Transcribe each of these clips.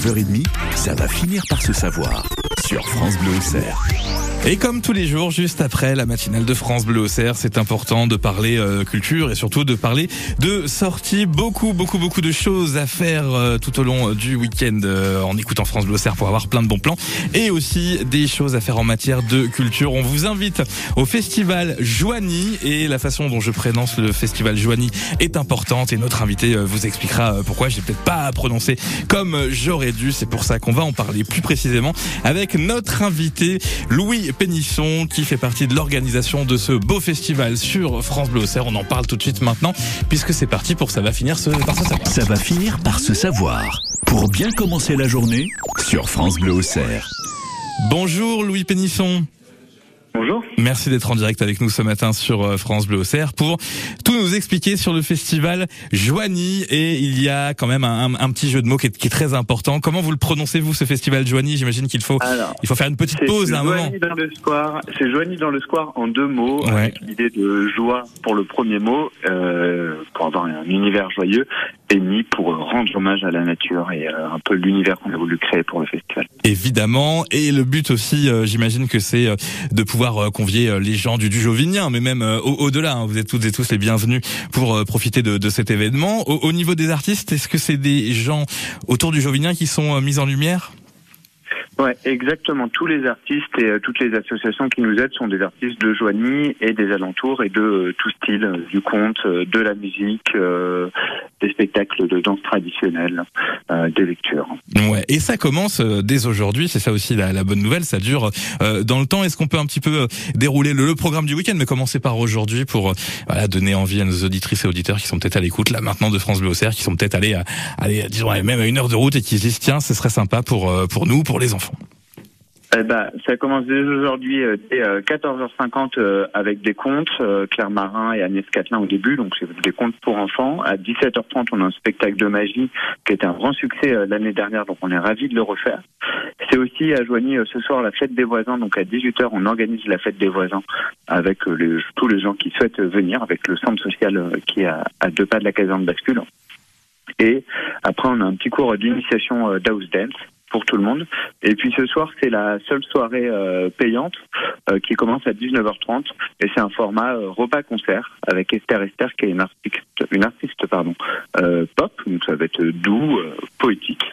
9h30, ça va finir par se savoir France Bleu Auxerre. Et comme tous les jours, juste après la matinale de France Bleu Auxerre, c'est important de parler euh, culture et surtout de parler de sorties. Beaucoup, beaucoup, beaucoup de choses à faire euh, tout au long du week-end euh, en écoutant France Bleu Auxerre pour avoir plein de bons plans et aussi des choses à faire en matière de culture. On vous invite au festival Joanie et la façon dont je prononce le festival Joanie est importante et notre invité vous expliquera pourquoi. J'ai peut-être pas prononcé comme j'aurais dû. C'est pour ça qu'on va en parler plus précisément avec notre invité Louis Pénisson qui fait partie de l'organisation de ce beau festival sur France Bleu Auxerre. On en parle tout de suite maintenant puisque c'est parti pour ça va finir par se savoir. Ça va finir par se savoir. Pour bien commencer la journée sur France Bleu Auxerre. Bonjour Louis Pénisson. Bonjour. Merci d'être en direct avec nous ce matin sur euh, France Bleu Auxerre pour tout nous expliquer sur le festival Joanie. Et il y a quand même un, petit jeu de mots qui est, très important. Comment vous le prononcez-vous ce festival Joanie? J'imagine qu'il faut, il faut faire une petite pause à un moment. Dans le square, c'est Joanie dans le square en deux mots, avec l'idée de joie pour le premier mot, euh, pour avoir un univers joyeux, et ni pour rendre hommage à la nature et euh, un peu l'univers qu'on a voulu créer pour le festival. Évidemment. Et le but aussi, euh, j'imagine que c'est de pouvoir euh, convier euh, les gens du, du Jovinien, mais même euh, au-delà. Hein, vous êtes toutes et tous les bienvenus pour profiter de, de cet événement. Au, au, niveau des artistes, est-ce que c'est des gens autour du Jovinien qui sont mis en lumière? Ouais, exactement. Tous les artistes et toutes les associations qui nous aident sont des artistes de Joigny et des alentours et de tout style, du conte, de la musique, des spectacles de danse traditionnelle, euh, des lectures. Ouais, et ça commence euh, dès aujourd'hui, c'est ça aussi la, bonne nouvelle, ça dure euh, dans le temps. Est-ce qu'on peut un petit peu euh, dérouler le, le, programme du week-end, mais commencer par aujourd'hui pour voilà, donner envie à nos auditrices et auditeurs qui sont peut-être à l'écoute là maintenant de France Bleu qui sont peut-être allés, à, allez, disons même à une heure de route et qui se disent tiens, ce serait sympa pour pour nous, pour les enfants. Eh ben, ça commence dès aujourd'hui euh, dès 14h50 euh, euh, avec des contes, Claire Marin et Agnès Catelin au début, donc c'est des contes pour enfants. À 17h30, on a un spectacle de magie qui était un grand succès l'année dernière, donc on est ravis de le refaire. C'est aussi à Joigny ce soir la fête des voisins, donc à 18h on organise la fête des voisins avec tous les gens qui souhaitent venir, avec le centre social qui est à, à deux pas de la caserne bascule. Et après on a un petit cours d'initiation d'house dance pour tout le monde. Et puis ce soir, c'est la seule soirée euh, payante euh, qui commence à 19h30 et c'est un format euh, repas-concert avec Esther Esther qui est une artiste, une artiste pardon, pop, donc ça va être doux, poétique.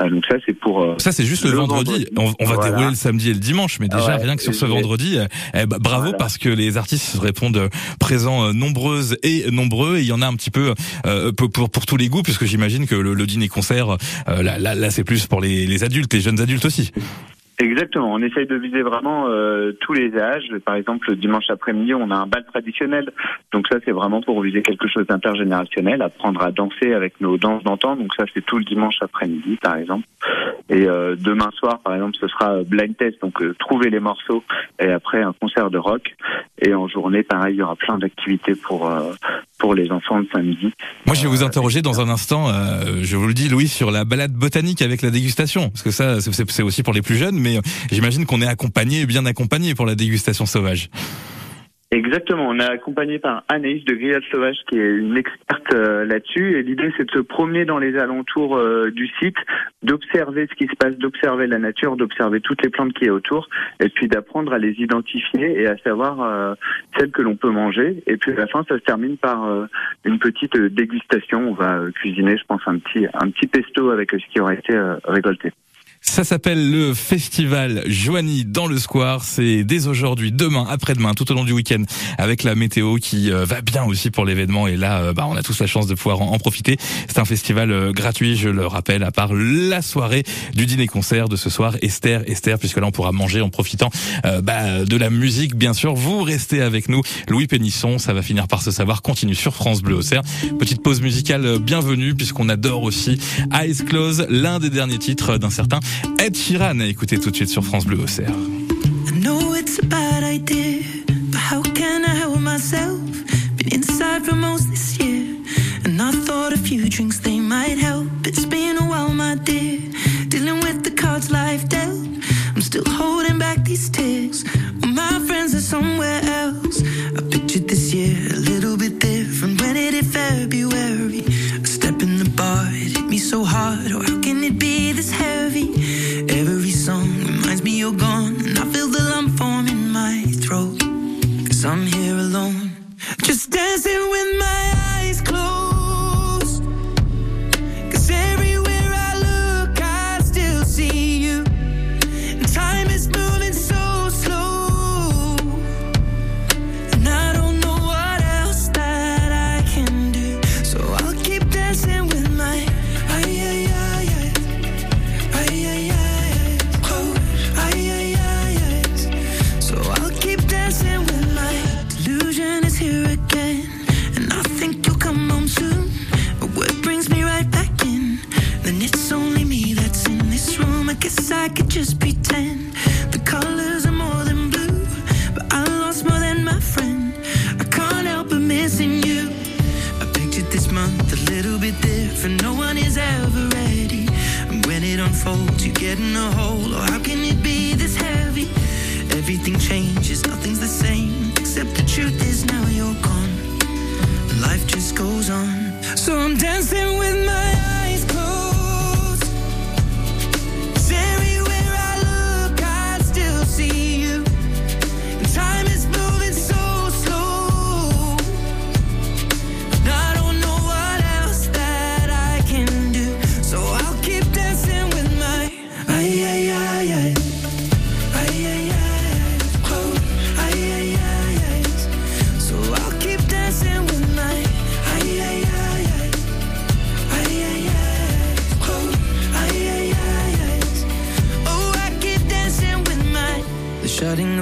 Euh, donc ça c'est pour euh, ça c'est juste le, vendredi. On, va dérouler le samedi et le dimanche, mais déjà rien que sur ce vendredi, eh, eh, bah, bravo parce que les artistes répondent présents nombreuses et nombreux. Et il y en a un petit peu euh, pour, pour, pour tous les goûts, puisque j'imagine que le, le dîner concert là, là, là c'est plus pour les, les adultes, les jeunes adultes aussi. Exactement, on essaye de viser vraiment euh, tous les âges. Par exemple, le dimanche après-midi, on a un bal traditionnel. Donc ça, c'est vraiment pour viser quelque chose d'intergénérationnel, apprendre à danser avec nos danses d'antan. Donc ça, c'est tout le dimanche après-midi, par exemple. Et euh, demain soir, par exemple, ce sera blind test, donc euh, trouver les morceaux et après un concert de rock. Et en journée, pareil, il y aura plein d'activités pour pour les enfants de samedi. Moi, je vais vous interroger dans un instant. je vous le dis, Louis, sur la balade botanique avec la dégustation, parce que ça, c'est aussi pour les plus jeunes mais euh, j'imagine qu'on est accompagné, bien accompagné pour la dégustation sauvage. Exactement, on est accompagné par Anaïs de Grillade Sauvage qui est une experte euh, là-dessus et l'idée c'est de se promener dans les alentours euh, du site, d'observer ce qui se passe, d'observer la nature, d'observer toutes les plantes qui est autour et puis d'apprendre à les identifier et à savoir celles que l'on peut manger et puis à la fin ça se termine par une petite dégustation, on va cuisiner je pense un petit un petit pesto avec ce qui aura été récolté. Ça s'appelle le festival Joanie dans le Square. C'est dès aujourd'hui, demain, après-demain, tout au long du week-end, avec la météo qui euh, va bien aussi pour l'événement. Et là, euh, bah, on a tous la chance de pouvoir en, profiter. C'est un festival euh, gratuit, je le rappelle, à part la soirée du dîner-concert de ce soir. Esther, Esther, puisque là, on pourra manger en profitant bah, de la musique, bien sûr. Vous restez avec nous. Louis Pénisson, ça va finir par se savoir, continue sur France Bleu Auxerre. Petite pause musicale bienvenue, puisqu'on adore aussi Eyes Close, l'un des derniers titres d'un certain Ed Sheeran à écouter tout de suite sur France Bleu Auxerre.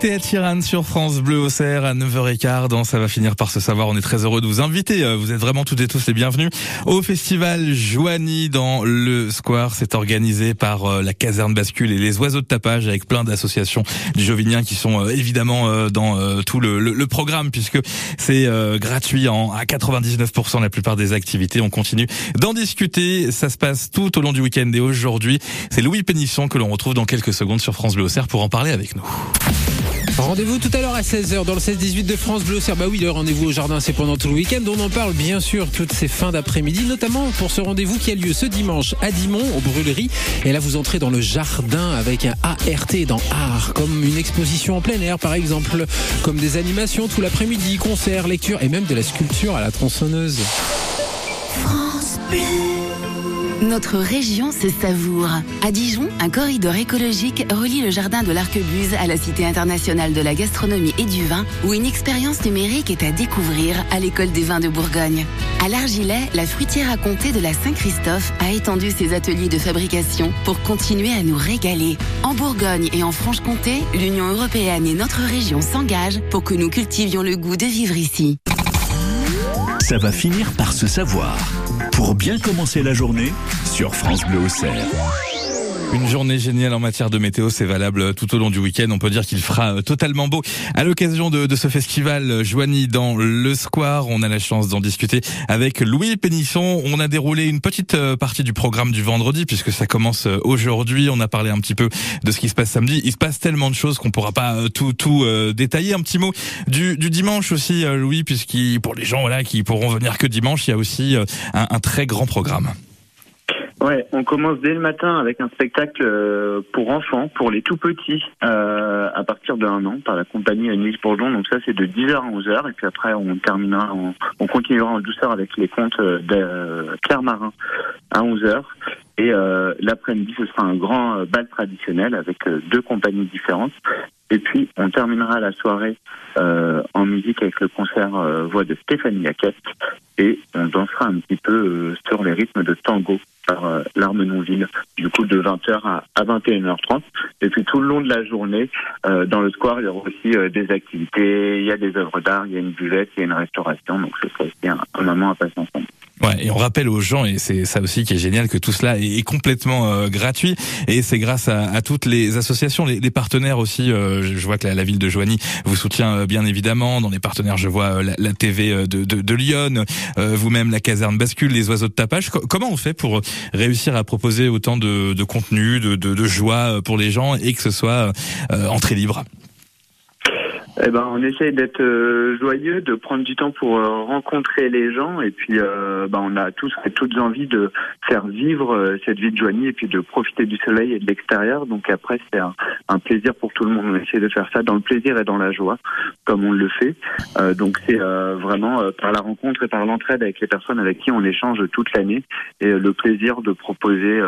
C'était Atiran sur France Bleu au Cerf à 9h15 dans Ça va finir par se savoir. On est très heureux de vous inviter. Euh, Vous êtes vraiment toutes et tous les bienvenus au festival Joanie dans le Square. C'est organisé par euh, la caserne bascule et les oiseaux de tapage avec plein d'associations du Jovinien qui sont euh, évidemment dans tout le, programme puisque c'est gratuit en à 99% la plupart des activités. On continue d'en discuter. Ça se passe tout au long du week-end et aujourd'hui, c'est Louis Pénisson que l'on retrouve dans quelques secondes sur France Bleu au Cerf pour en parler avec nous. Rendez-vous tout à l'heure à 16h dans le 16-18 de France Bleu. Bah oui, le rendez-vous au jardin, c'est pendant tout le week-end. On en parle bien sûr toutes ces fins d'après-midi, notamment pour ce rendez-vous qui a lieu ce dimanche à Dimont, aux Brûleries. Et là, vous entrez dans le jardin avec un ART dans art, comme une exposition en plein air par exemple, comme des animations tout l'après-midi, concerts, lectures et même de la sculpture à la tronçonneuse. Notre région se savoure. À Dijon, un corridor écologique relie le jardin de l'Arquebuse à la Cité internationale de la gastronomie et du vin, où une expérience numérique est à découvrir à l'école des vins de Bourgogne. À l'Argilet, la fruitière à comté de la Saint-Christophe a étendu ses ateliers de fabrication pour continuer à nous régaler. En Bourgogne et en Franche-Comté, l'Union européenne et notre région s'engagent pour que nous cultivions le goût de vivre ici. Ça va finir par se savoir. Pour bien commencer la journée sur France Bleu au Cerf. Une journée géniale en matière de météo, c'est valable tout au long du week-end. On peut dire qu'il fera euh, totalement beau. À l'occasion de, de ce festival Joanie dans le Square, on a la chance d'en discuter avec Louis Pénisson. On a déroulé une petite euh, partie du programme du vendredi puisque ça commence euh, aujourd'hui. On a parlé un petit peu de ce qui se passe samedi. Il se passe tellement de choses qu'on pourra pas tout tout euh, détailler. Un petit mot du, du dimanche aussi, Louis, puisqu'il pour les gens voilà qui pourront venir que dimanche, il y a aussi un, un très grand programme. Ouais, on commence dès le matin avec un spectacle euh, pour enfants, pour les tout petits, euh, à partir de un an, par la compagnie Nice Bourdon. Donc ça, c'est de 10h à 11h. Et puis après, on terminera, en- on continuera en douceur avec les contes euh, de euh, Claire Marin à 11h. Et euh, l'après-midi, ce sera un grand bal traditionnel avec deux compagnies différentes. Et puis, on terminera la soirée euh, en musique avec le concert voix de Stéphanie Yaquette. Et on dansera un petit peu euh, sur les rythmes de tango par euh, l'Armenonville, du coup de 20h à, à 21h30. Et puis tout le long de la journée, euh, dans le square, il y aura aussi euh, des activités, il y a des œuvres d'art, il y a une buvette, il y a une restauration. Donc ce sera aussi un, moment à passer ensemble. Ouais, et on rappelle aux gens, et c'est ça aussi qui est génial, que tout cela est, complètement euh, gratuit, et c'est grâce à, toutes les associations, les, partenaires aussi. euh, je vois que la, ville de Joigny vous soutient euh, bien évidemment. Dans les partenaires, je vois euh, la, TV euh, de, Lyon, euh, vous-même la caserne bascule, les oiseaux de tapage. Co- comment on fait pour réussir à proposer autant de, contenu, de, de, joie euh, pour les gens, et que ce soit euh, entrée libre? Eh ben, on essaye d'être euh, joyeux, de prendre du temps pour euh, rencontrer les gens, et puis euh, ben, on a tous et toutes envie de faire vivre euh, cette vie de Joigny et puis de profiter du soleil et de l'extérieur. Donc après, c'est un, plaisir pour tout le monde. On essaie de faire ça dans le plaisir et dans la joie, comme on le fait. Euh, donc c'est euh, vraiment par la rencontre et par l'entraide avec les personnes avec qui on échange toute l'année, et le plaisir de proposer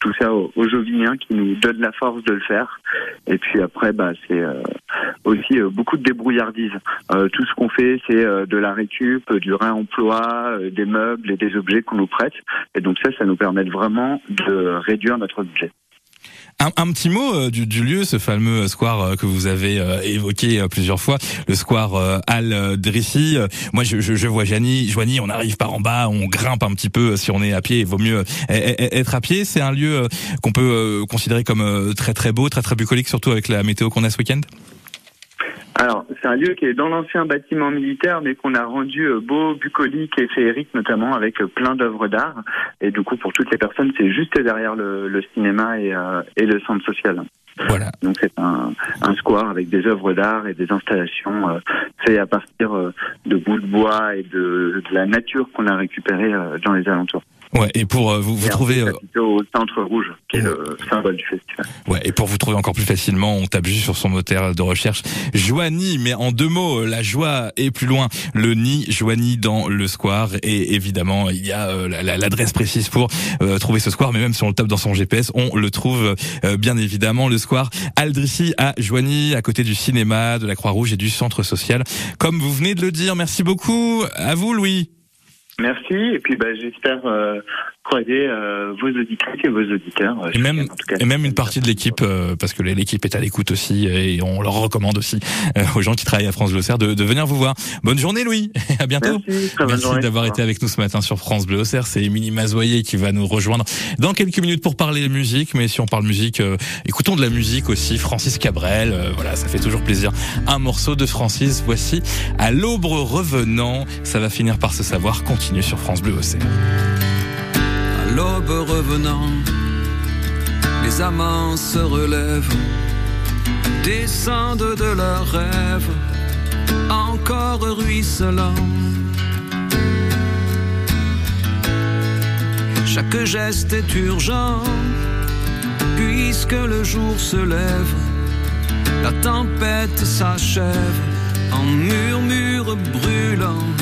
tout ça aux, aux Joviniens qui nous donnent la force de le faire. Et puis après, bah, c'est aussi euh, beaucoup de débrouillardise. Euh, tout ce qu'on fait, c'est euh, de la récup, du réemploi, des meubles et des objets qu'on nous prête. Et donc ça, ça nous permet vraiment de réduire notre budget. Un, petit mot du, du lieu, ce fameux square que vous avez euh, évoqué plusieurs fois, le square Al Drissi. Moi, je, je, je vois Joigny, Joigny, on arrive par en bas, on grimpe un petit peu. Si on est à pied, il vaut mieux être à pied. C'est un lieu qu'on peut considérer comme très très beau, très très bucolique, surtout avec la météo qu'on a ce week-end? Alors, c'est un lieu qui est dans l'ancien bâtiment militaire, mais qu'on a rendu euh, beau, bucolique et féerique, notamment avec euh, plein d'œuvres d'art. Et du coup, pour toutes les personnes, c'est juste derrière le, le cinéma et, euh, et le centre social. Voilà. Donc c'est un, un square avec des œuvres d'art et des installations euh, faites à partir euh, de bouts de bois et de, de la nature qu'on a récupérée dans les alentours. Ouais. Et pour euh, vous, vous trouvez. euh, au centre rouge, qui est le symbole du festival. Ouais, et pour vous trouver encore plus facilement, on tape juste sur son moteur de recherche Joanie, mais en deux mots, la joie est plus loin. Le nid Joanie dans le square et évidemment, il y a euh, la- la- l'adresse précise pour euh, trouver ce square, mais même si on le tape dans son GPS, on le trouve euh, bien évidemment le square Aldrici à Joigny, à côté du cinéma, de la Croix-Rouge et du centre social. Comme vous venez de le dire, merci beaucoup à vous Louis. Merci, et puis bah, j'espère euh, croiser euh, vos auditrices et vos auditeurs. euh, Et même, week-end, en tout cas. et même une partie de l'équipe, euh, parce que l'équipe est à l'écoute aussi, et on leur recommande aussi euh, aux gens qui travaillent à France Bleu de, de venir vous voir. Bonne journée Louis, à bientôt. Merci, Merci d'avoir été avec nous ce matin sur France Bleu Auxerre. C'est Émilie Mazoyer qui va nous rejoindre dans quelques minutes pour parler musique. Mais si on parle musique, euh, écoutons de la musique aussi. Francis Cabrel, euh, voilà, ça fait toujours plaisir. Un morceau de Francis. Voici à l'aube revenant. Ça va finir par se savoir. Continue sur France Bleu Auxerre. L'aube revenant, les amants se relèvent, descendent de leurs rêves, encore ruisselants. Chaque geste est urgent, puisque le jour se lève, la tempête s'achève en murmure brûlant.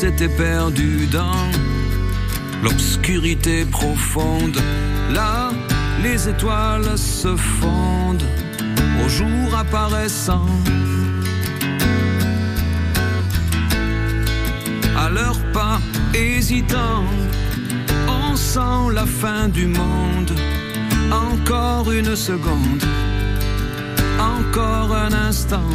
S'était perdu dans l'obscurité profonde. Là, les étoiles se fondent au jour apparaissant. À leurs pas hésitants, on sent la fin du monde. Encore une seconde, encore un instant.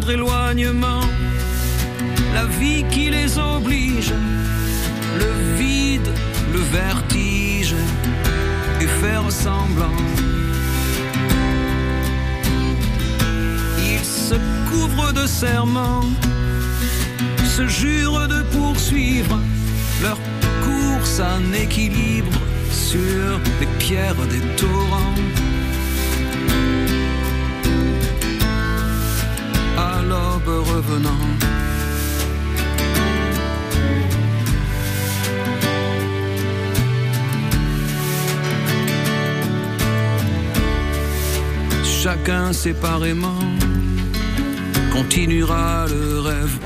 Éloignement, la vie qui les oblige, le vide, le vertige, et faire semblant. Ils se couvrent de serments, se jurent de poursuivre leur course en équilibre sur les pierres des torrents. Revenant. Chacun séparément continuera le rêve,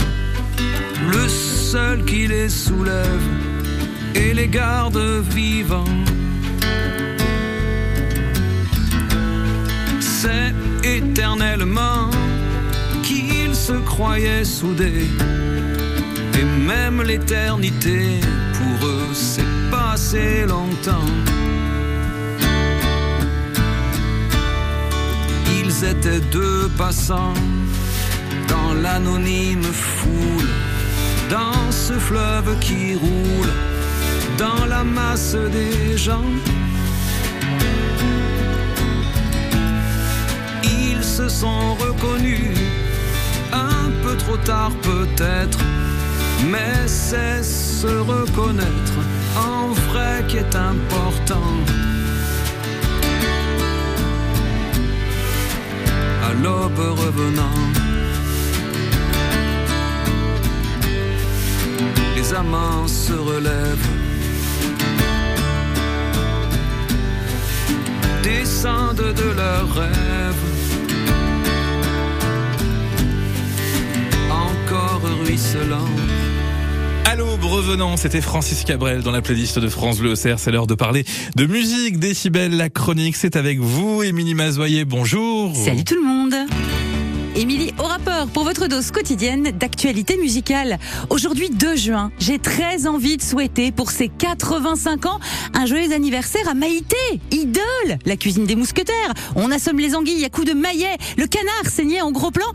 le seul qui les soulève et les garde vivants. C'est éternellement se croyaient soudés. Et même l'éternité pour eux c'est passé longtemps. Ils étaient deux passants dans l'anonyme foule, dans ce fleuve qui roule, dans la masse des gens. Ils se sont reconnus trop tard peut-être, mais c'est se reconnaître en vrai qui est important. À l'aube revenant, les amants se relèvent. Descendent de leurs rêves. Ruisselant. À l'aube revenant, c'était Francis Cabrel dans la playlist de France Bleu Auxerre. C'est l'heure de parler de musique. Décibel, la chronique, c'est avec vous, Émilie Mazoyer. Bonjour. Salut tout le monde Émilie au rapport pour votre dose quotidienne d'actualité musicale. Aujourd'hui 2 juin, j'ai très envie de souhaiter pour ses 85 ans un joyeux anniversaire à Maïté, idole, la cuisine des mousquetaires. On assomme les anguilles à coups de maillet, le canard saigné en gros plan.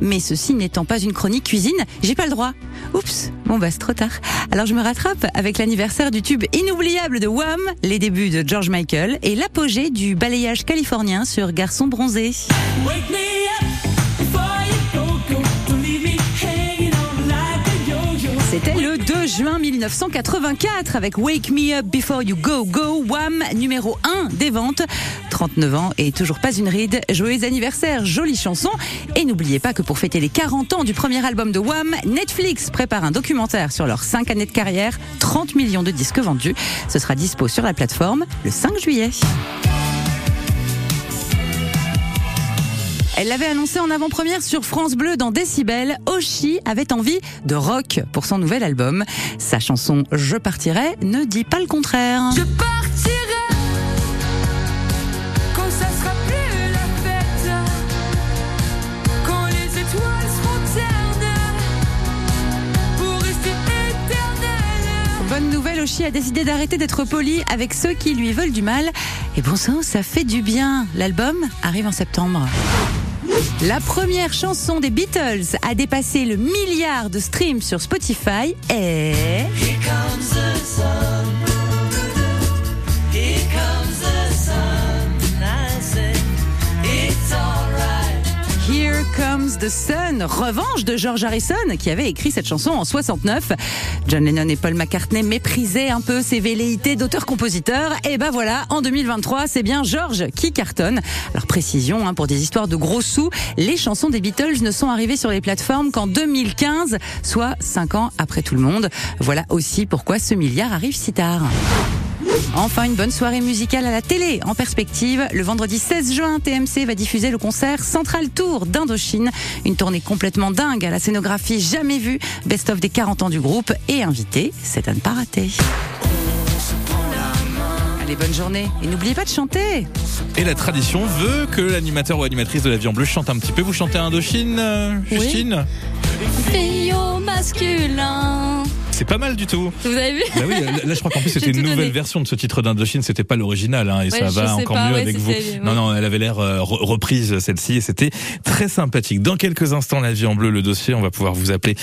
Mais ceci n'étant pas une chronique cuisine, j'ai pas le droit. Oups, bon bah c'est trop tard. Alors je me rattrape avec l'anniversaire du tube inoubliable de Wham, les débuts de George Michael et l'apogée du balayage californien sur Garçon bronzé. C'était le 2 juin 1984 avec Wake Me Up Before You Go Go Wham numéro 1 des ventes. 39 ans et toujours pas une ride. Joyeux anniversaire, jolie chanson. Et n'oubliez pas que pour fêter les 40 ans du premier album de Wham, Netflix prépare un documentaire sur leurs 5 années de carrière, 30 millions de disques vendus. Ce sera dispo sur la plateforme le 5 juillet. Elle l'avait annoncé en avant-première sur France Bleu dans Décibel. Oshi avait envie de rock pour son nouvel album. Sa chanson Je partirai ne dit pas le contraire. Je partirai quand ça sera plus la fête, quand les étoiles seront ternes pour rester éternelles. Bonne nouvelle, Oshi a décidé d'arrêter d'être poli avec ceux qui lui veulent du mal. Et bon sang, ça fait du bien. L'album arrive en septembre. La première chanson des Beatles a dépassé le milliard de streams sur Spotify et... the Sun, revanche de George Harrison qui avait écrit cette chanson en 69. John Lennon et Paul McCartney méprisaient un peu ses velléités d'auteur-compositeur. Et ben voilà, en 2023, c'est bien George qui cartonne. Alors précision, hein, pour des histoires de gros sous, les chansons des Beatles ne sont arrivées sur les plateformes qu'en 2015, soit 5 ans après tout le monde. Voilà aussi pourquoi ce milliard arrive si tard. Enfin, une bonne soirée musicale à la télé. En perspective, le vendredi 16 juin, TMC va diffuser le concert Central Tour d'Indochine. Une tournée complètement dingue à la scénographie jamais vue. Best-of des 40 ans du groupe et invité, c'est à ne pas rater. Allez, bonne journée. Et n'oubliez pas de chanter. Et la tradition veut que l'animateur ou animatrice de la vie en bleu chante un petit peu. Vous chantez Indochine, euh, Justine? Fille au masculin. C'est pas mal du tout. Vous avez vu Bah oui, là je crois qu'en plus c'était une nouvelle donné. version de ce titre d'Indochine, c'était pas l'original hein, et Ouais, ça va encore pas, mieux ouais, avec vous. Non non, elle avait l'air euh, re- reprise celle-ci et c'était très sympathique. Dans quelques instants la vie en bleu le dossier, on va pouvoir vous appeler